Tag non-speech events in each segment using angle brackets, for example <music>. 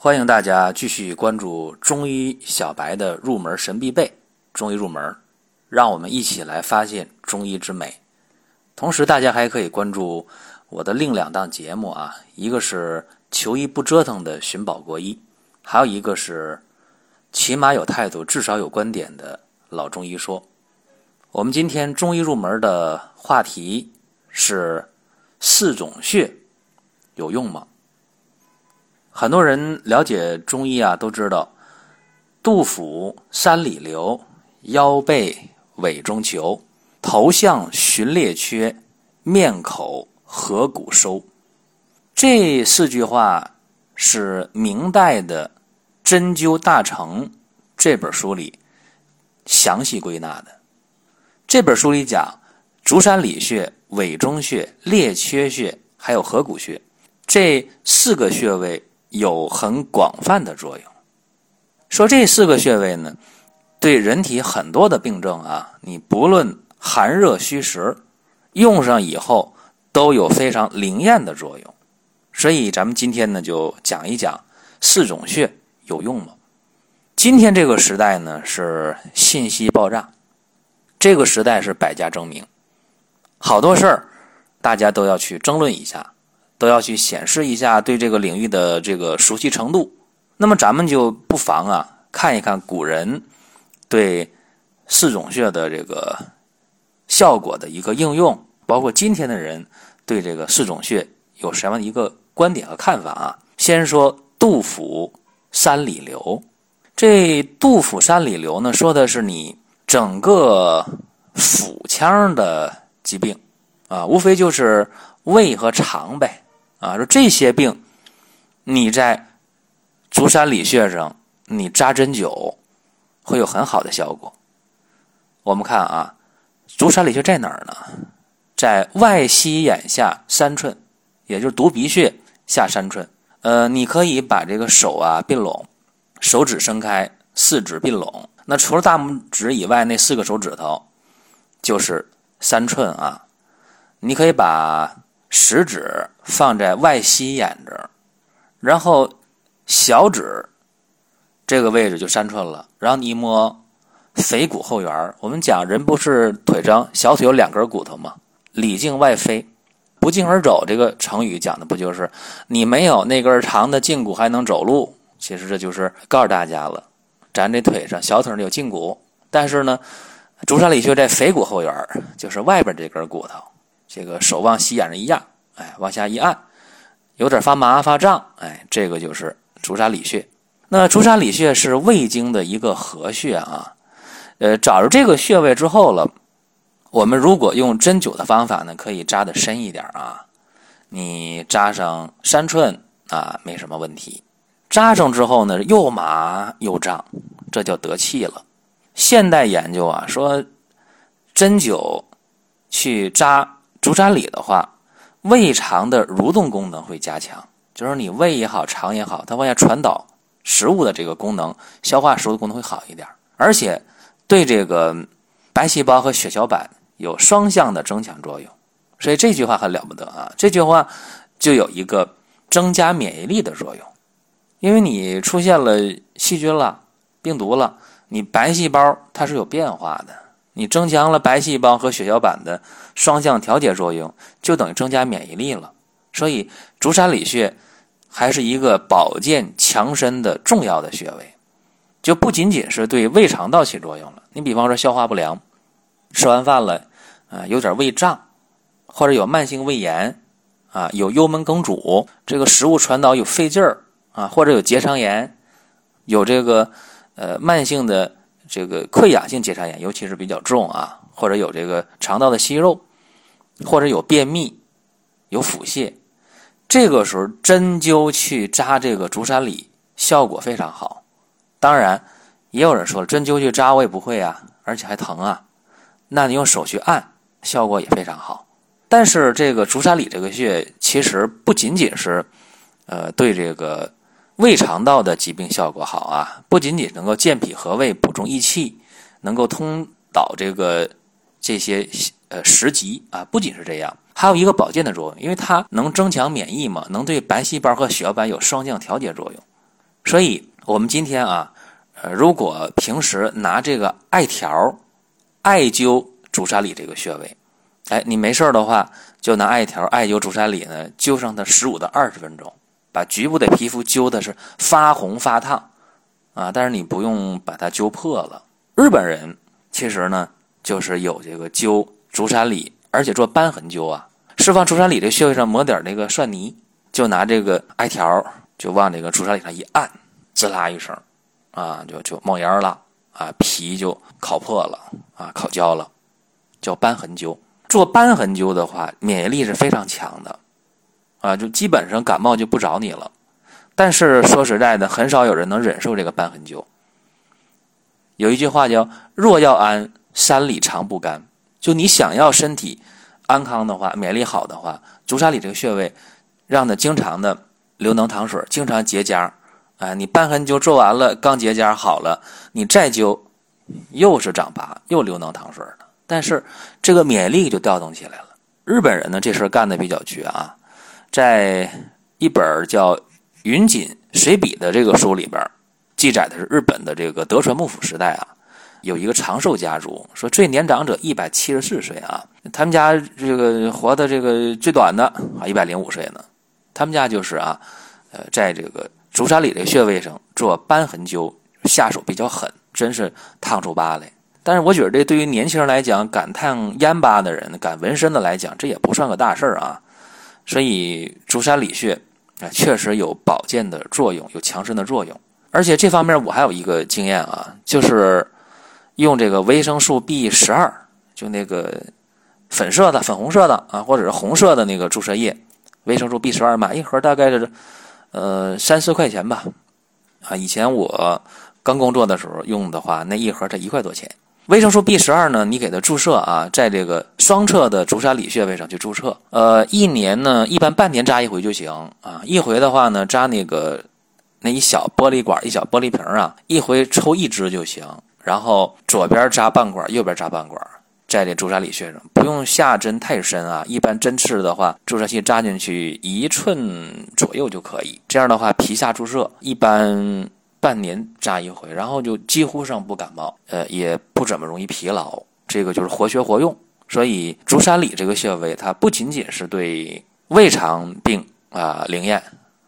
欢迎大家继续关注中医小白的入门神必备《中医入门》，让我们一起来发现中医之美。同时，大家还可以关注我的另两档节目啊，一个是《求医不折腾》的寻宝国医，还有一个是起码有态度，至少有观点的老中医说。我们今天中医入门的话题是四种穴有用吗？很多人了解中医啊，都知道杜甫三里留，腰背尾中求，头项寻列缺，面口合谷收。这四句话是明代的《针灸大成》这本书里详细归纳的。这本书里讲足三里穴、尾中穴、列缺穴还有合谷穴这四个穴位。有很广泛的作用。说这四个穴位呢，对人体很多的病症啊，你不论寒热虚实，用上以后都有非常灵验的作用。所以咱们今天呢，就讲一讲四种穴有用吗？今天这个时代呢，是信息爆炸，这个时代是百家争鸣，好多事儿大家都要去争论一下。都要去显示一下对这个领域的这个熟悉程度。那么咱们就不妨啊看一看古人对四种穴的这个效果的一个应用，包括今天的人对这个四种穴有什么一个观点和看法啊？先说杜甫三里留，这杜甫三里留呢，说的是你整个腹腔的疾病啊，无非就是胃和肠呗。啊，说这些病，你在足三里穴上，你扎针灸会有很好的效果。我们看啊，足三里穴在哪儿呢？在外膝眼下三寸，也就是犊鼻穴下三寸。呃，你可以把这个手啊并拢，手指伸开，四指并拢。那除了大拇指以外，那四个手指头就是三寸啊。你可以把。食指放在外膝眼这儿，然后小指这个位置就三寸了。然后你一摸腓骨后缘我们讲人不是腿上小腿有两根骨头吗？里径外飞，不胫而走。这个成语讲的不就是你没有那根长的胫骨还能走路？其实这就是告诉大家了，咱这腿上小腿上有胫骨，但是呢，足三里穴在腓骨后缘就是外边这根骨头。这个手往膝眼上一压，哎，往下一按，有点发麻发胀，哎，这个就是足三里穴。那足三里穴是胃经的一个合穴啊。呃，找着这个穴位之后了，我们如果用针灸的方法呢，可以扎的深一点啊。你扎上三寸啊，没什么问题。扎上之后呢，又麻又胀，这就得气了。现代研究啊说，针灸去扎。足三里的话，胃肠的蠕动功能会加强，就是你胃也好，肠也好，它往下传导食物的这个功能，消化食物的功能会好一点，而且对这个白细胞和血小板有双向的增强作用。所以这句话很了不得啊！这句话就有一个增加免疫力的作用，因为你出现了细菌了、病毒了，你白细胞它是有变化的。你增强了白细胞和血小板的双向调节作用，就等于增加免疫力了。所以足三里穴还是一个保健强身的重要的穴位，就不仅仅是对胃肠道起作用了。你比方说消化不良，吃完饭了啊，有点胃胀，或者有慢性胃炎啊，有幽门梗阻，这个食物传导有费劲儿啊，或者有结肠炎，有这个呃慢性的。这个溃疡性结肠炎，尤其是比较重啊，或者有这个肠道的息肉，或者有便秘、有腹泻，这个时候针灸去扎这个足三里，效果非常好。当然，也有人说了，针灸去扎我也不会啊，而且还疼啊。那你用手去按，效果也非常好。但是这个足三里这个穴，其实不仅仅是，呃，对这个。胃肠道的疾病效果好啊，不仅仅能够健脾和胃、补中益气，能够通导这个这些呃食积啊，不仅是这样，还有一个保健的作用，因为它能增强免疫嘛，能对白细胞和血小板有双向调节作用。所以，我们今天啊，呃，如果平时拿这个艾条艾灸足三里这个穴位，哎，你没事的话，就拿艾条艾灸足三里呢，灸上它十五到二十分钟，把局部的皮肤灸的是发红发烫啊，但是你不用把它灸破了。日本人其实呢，就是有这个灸足三里，而且做瘢痕灸啊，释放足三里这穴位上抹点那个蒜泥，就拿这个艾条。就往这个竹沙里上一按，滋啦一声，啊，就就冒烟了，啊，皮就烤破了，啊，烤焦了，叫瘢痕灸。做瘢痕灸的话，免疫力是非常强的，啊，就基本上感冒就不找你了。但是说实在的，很少有人能忍受这个瘢痕灸。有一句话叫“若要安，山里常不干”，就你想要身体安康的话，免疫力好的话，足三里这个穴位，让它经常的。流脓淌水，经常结痂，哎，你瘢痕灸做完了，刚结痂好了，你再灸，又是长疤，又流脓淌水了。但是这个免疫力就调动起来了。日本人呢，这事干的比较绝啊，在一本叫《云锦随笔》的这个书里边，记载的是日本的这个德川幕府时代啊，有一个长寿家族，说最年长者一百七十四岁啊，他们家这个活的这个最短的啊一百零五岁呢。他们家就是啊，呃，在这个足三里这穴位上做瘢痕灸，下手比较狠，真是烫出疤来。但是我觉得这对于年轻人来讲，敢烫烟疤的人，敢纹身的来讲，这也不算个大事儿啊。所以足三里穴啊，确实有保健的作用，有强身的作用。而且这方面我还有一个经验啊，就是用这个维生素 B 十二，就那个粉色的、粉红色的啊，或者是红色的那个注射液。维生素 B 十二买一盒大概是，呃三四块钱吧，啊，以前我刚工作的时候用的话，那一盒才一块多钱。维生素 B 十二呢，你给它注射啊，在这个双侧的足三里穴位上去注射，呃，一年呢一般半年扎一回就行啊，一回的话呢扎那个那一小玻璃管一小玻璃瓶啊，一回抽一支就行，然后左边扎半管，右边扎半管。在这足三里穴上，不用下针太深啊。一般针刺的话，注射器扎进去一寸左右就可以。这样的话，皮下注射，一般半年扎一回，然后就几乎上不感冒，呃，也不怎么容易疲劳。这个就是活学活用。所以足三里这个穴位，它不仅仅是对胃肠病啊灵验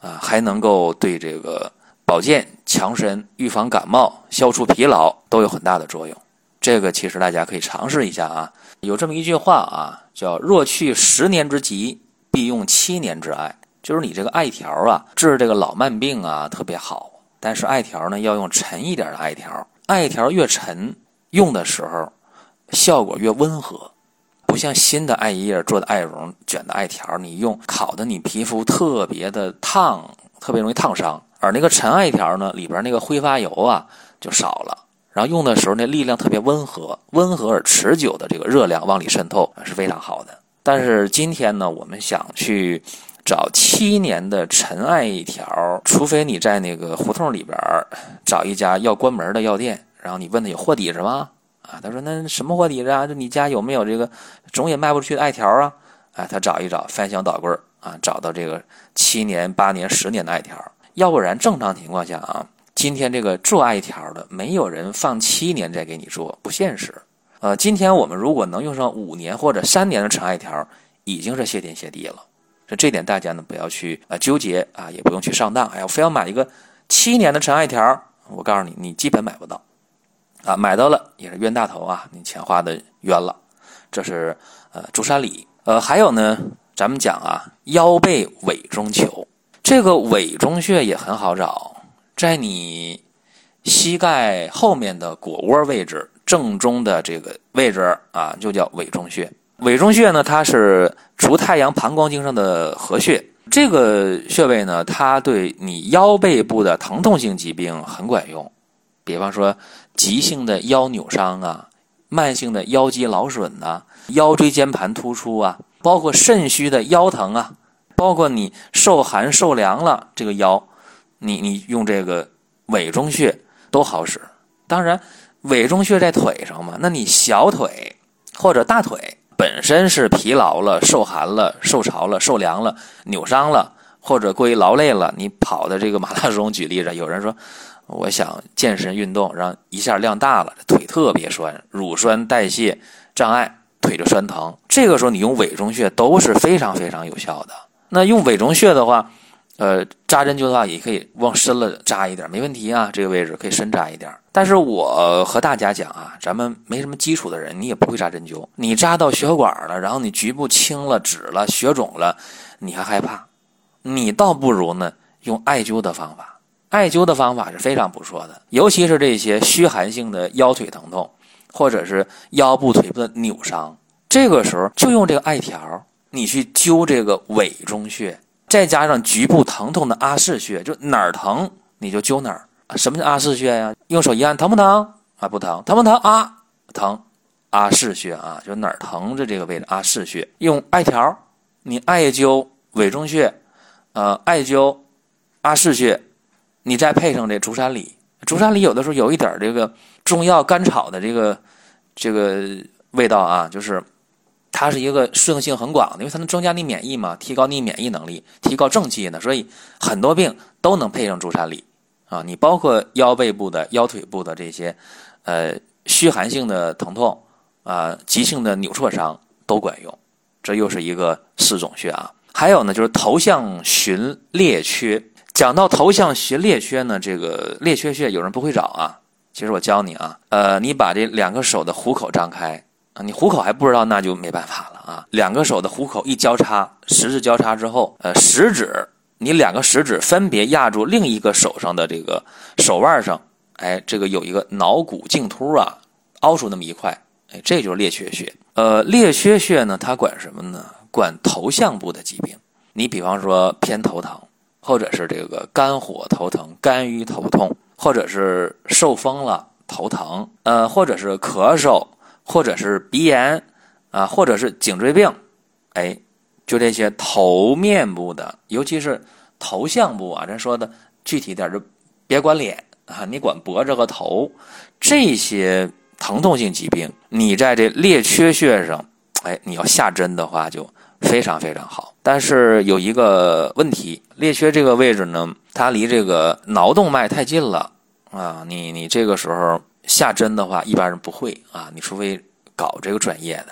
啊，还能够对这个保健、强身、预防感冒、消除疲劳都有很大的作用。这个其实大家可以尝试一下啊，有这么一句话啊，叫“若去十年之疾，必用七年之艾”，就是你这个艾条啊，治这个老慢病啊特别好。但是艾条呢，要用沉一点的艾条，艾条越沉，用的时候效果越温和，不像新的艾叶做的艾绒卷的艾条，你用烤的，你皮肤特别的烫，特别容易烫伤。而那个沉艾条呢，里边那个挥发油啊就少了。然后用的时候，那力量特别温和，温和而持久的这个热量往里渗透是非常好的。但是今天呢，我们想去找七年的陈艾一条，除非你在那个胡同里边找一家要关门的药店，然后你问他有货底子吗？啊，他说那什么货底子啊？就你家有没有这个总也卖不出去的艾条啊？哎，他找一找，翻箱倒柜啊，找到这个七年、八年、十年的艾条。要不然正常情况下啊。今天这个做艾条的，没有人放七年再给你做，不现实。呃，今天我们如果能用上五年或者三年的陈艾条，已经是谢天谢地了。所以这点大家呢不要去啊纠结啊，也不用去上当。哎呀，我非要买一个七年的陈艾条，我告诉你，你基本买不到。啊，买到了也是冤大头啊，你钱花的冤了。这是呃足三里。呃，还有呢，咱们讲啊腰背委中求，这个委中穴也很好找。在你膝盖后面的腘窝位置正中的这个位置啊，就叫委中穴。委中穴呢，它是足太阳膀胱经上的合穴。这个穴位呢，它对你腰背部的疼痛性疾病很管用。比方说，急性的腰扭伤啊，慢性的腰肌劳损呐，腰椎间盘突出啊，包括肾虚的腰疼啊，包括你受寒受凉了这个腰。你你用这个委中穴都好使，当然委中穴在腿上嘛，那你小腿或者大腿本身是疲劳了、受寒了、受潮了、受凉了、扭伤了，或者过于劳累了，你跑的这个马拉松，举例子，有人说 <laughs> 我想健身运动，让一下量大了，腿特别酸，乳酸代谢障碍，腿就酸疼。这个时候你用委中穴都是非常非常有效的。那用委中穴的话，呃，扎针灸的话也可以往深了扎一点，没问题啊，这个位置可以深扎一点。但是我和大家讲啊，咱们没什么基础的人，你也不会扎针灸，你扎到血管了，然后你局部青了、紫了、血肿了，你还害怕。你倒不如呢用艾灸的方法，艾灸的方法是非常不错的，尤其是这些虚寒性的腰腿疼痛，或者是腰部腿部的扭伤，这个时候就用这个艾条，你去灸这个委中穴，再加上局部疼痛的阿是穴，就哪儿疼你就灸哪儿。什么叫阿是穴呀？用手一按，疼不疼？啊，不疼。疼不疼？啊，疼。阿是穴啊，就哪儿疼的这个位置，阿是穴。用艾条，你艾灸委中穴。呃，艾灸阿是穴，你再配上这竹山里，竹山里有的时候有一点这个中药甘草的这个这个味道啊，就是它是一个适应性很广的，因为它能增加你免疫嘛，提高你免疫能力，提高正气呢，所以很多病都能配上竹山里啊。你包括腰背部的、腰腿部的这些呃虚寒性的疼痛啊、急性的扭挫伤都管用，这又是一个四种穴啊。还有呢，就是头项寻列缺。讲到头项寻列缺呢，这个列缺穴有人不会找啊。其实我教你啊，呃，你把这两个手的虎口张开啊，你虎口还不知道，那就没办法了啊。两个手的虎口一交叉，十字交叉之后，呃，食指你两个食指分别压住另一个手上的这个手腕上，哎，这个有一个脑骨茎突啊，凹出那么一块，哎，这就是列缺穴。呃，列缺穴呢，它管什么呢？管头项部的疾病，你比方说偏头疼，或者是这个肝火头疼、肝郁头痛，或者是受风了头疼，呃，或者是咳嗽，或者是鼻炎，啊，或者是颈椎病，哎，就这些头面部的，尤其是头项部啊，咱说的具体点就别管脸啊，你管脖子和头这些疼痛性疾病，你在这列缺穴上，哎，你要下针的话就。非常非常好，但是有一个问题，列缺这个位置呢，它离这个脑动脉太近了啊！你你这个时候下针的话，一般人不会啊，你除非搞这个专业的。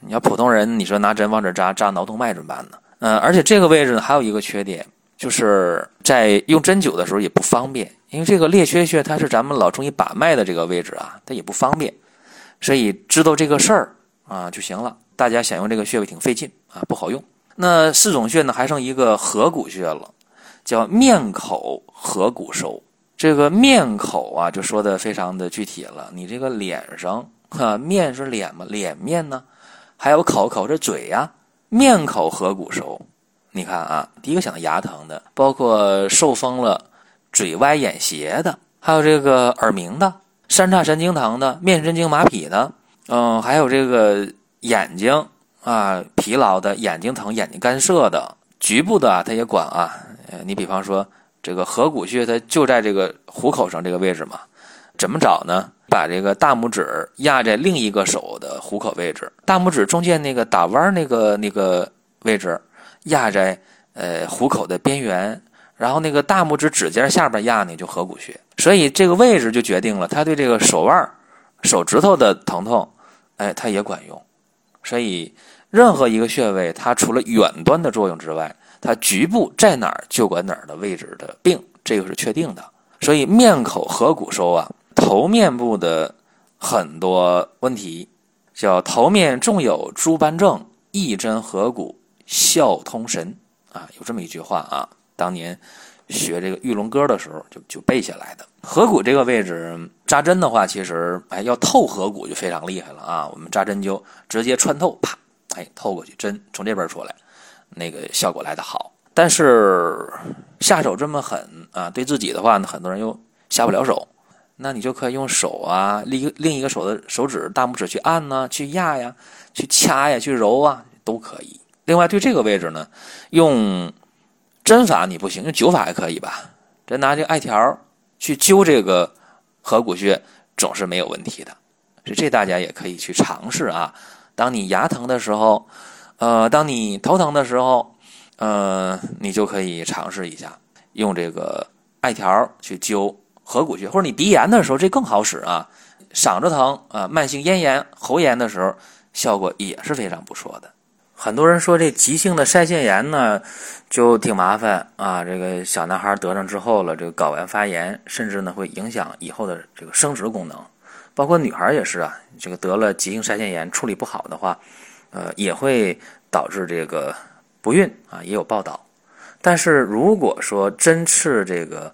你要普通人，你说拿针往这扎扎脑动脉怎么办呢？嗯，而且这个位置呢还有一个缺点，就是在用针灸的时候也不方便，因为这个列缺穴它是咱们老中医把脉的这个位置啊，它也不方便，所以知道这个事儿啊就行了。大家想用这个穴位挺费劲啊，不好用。那四种穴呢，还剩一个合谷穴了，叫面口合谷收。这个面口啊，就说的非常的具体了。你这个脸上，哈，面是脸嘛，脸面呢，还有口口是嘴呀，面口合谷收。你看啊，第一个想牙疼的，包括受风了、嘴歪眼斜的，还有这个耳鸣的、三叉神经疼的、面神经麻痹的，嗯，还有这个。眼睛啊，疲劳的，眼睛疼，眼睛干涩的，局部的啊，它也管啊。你比方说这个合谷穴，它就在这个虎口上这个位置嘛。怎么找呢？把这个大拇指压在另一个手的虎口位置，大拇指中间那个打弯那个那个位置压在呃虎口的边缘，然后那个大拇指指尖下边压呢就合谷穴。所以这个位置就决定了它对这个手腕、手指头的疼痛，哎，它也管用。所以，任何一个穴位，它除了远端的作用之外，它局部在哪儿就管哪儿的位置的病，这个是确定的。所以，面口合谷收啊，头面部的很多问题，叫头面重有诸斑症，一针合谷效通神啊，有这么一句话啊，当年。学这个玉龙歌的时候，就就背下来的。合谷这个位置扎针的话，其实哎要透合谷就非常厉害了啊。我们扎针灸直接穿透，啪，哎透过去，针从这边出来，那个效果来得好。但是下手这么狠啊，对自己的话呢，很多人又下不了手。那你就可以用手啊，另另一个手的手指大拇指去按呢，去压呀，去掐呀，去揉啊，都可以。另外对这个位置呢，用。针法你不行，用灸法还可以吧？这拿这艾条去灸这个合谷穴，总是没有问题的。所以这大家也可以去尝试啊。当你牙疼的时候，呃，当你头疼的时候，呃，你就可以尝试一下用这个艾条去灸合谷穴，或者你鼻炎的时候这更好使啊，嗓子疼啊，慢性咽炎、喉炎的时候效果也是非常不错的。很多人说这急性的腮腺炎呢，就挺麻烦啊。这个小男孩得上之后了，这个睾丸发炎，甚至呢会影响以后的这个生殖功能。包括女孩也是啊，这个得了急性腮腺炎处理不好的话，呃，也会导致这个不孕啊，也有报道。但是如果说针刺这个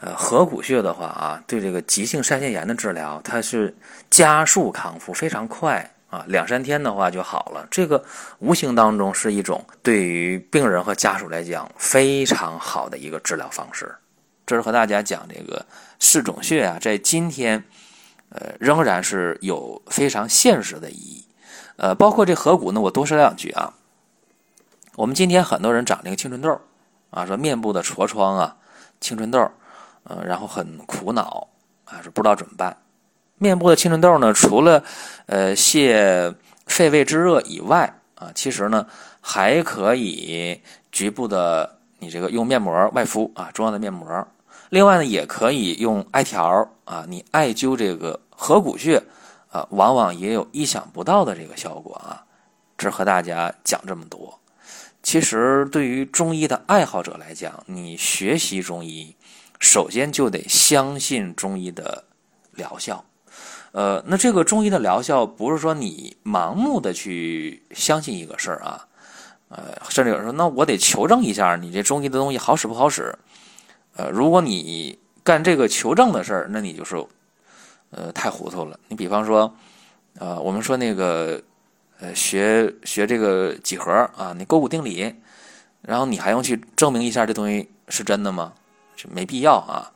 呃合谷穴的话啊，对这个急性腮腺炎的治疗，它是加速康复，非常快。啊，两三天的话就好了。这个无形当中是一种对于病人和家属来讲非常好的一个治疗方式。这是和大家讲这个四种穴啊，在今天，呃，仍然是有非常现实的意义。呃，包括这合谷呢，我多说两句啊。我们今天很多人长这个青春痘啊，说面部的痤疮啊，青春痘，呃，然后很苦恼啊，说不知道怎么办。面部的青春痘呢，除了呃泄肺胃之热以外啊，其实呢还可以局部的你这个用面膜外敷啊，中药的面膜。另外呢，也可以用艾条啊，你艾灸这个合谷穴啊，往往也有意想不到的这个效果啊。只和大家讲这么多。其实对于中医的爱好者来讲，你学习中医，首先就得相信中医的疗效。呃，那这个中医的疗效不是说你盲目的去相信一个事儿啊，呃，甚至有人说，那我得求证一下你这中医的东西好使不好使。呃，如果你干这个求证的事儿，那你就是呃太糊涂了。你比方说，呃，我们说那个呃学学这个几何啊，你勾股定理，然后你还用去证明一下这东西是真的吗？是没必要啊。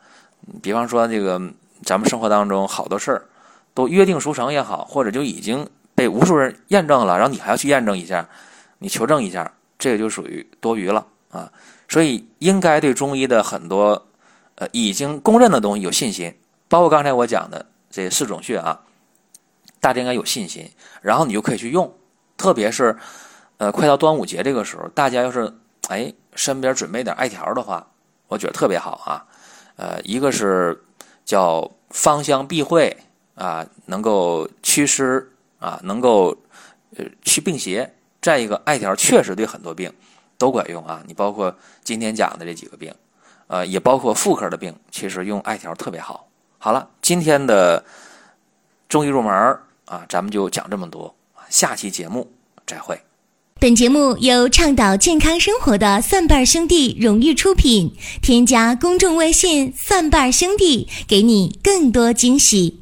比方说这个咱们生活当中好多事儿。都约定俗成也好，或者就已经被无数人验证了，然后你还要去验证一下，你求证一下，这个就属于多余了啊。所以应该对中医的很多呃已经公认的东西有信心，包括刚才我讲的这四种穴啊，大家应该有信心，然后你就可以去用。特别是呃快到端午节这个时候，大家要是哎身边准备点艾条的话，我觉得特别好啊。呃，一个是叫芳香避秽。啊，能够祛湿啊，能够呃去病邪。再一个，艾条确实对很多病都管用啊。你包括今天讲的这几个病，呃，也包括妇科的病，其实用艾条特别好。好了，今天的中医入门啊，咱们就讲这么多。下期节目再会。本节目由倡导健康生活的蒜瓣兄弟荣誉出品。添加公众微信“蒜瓣兄弟”，给你更多惊喜。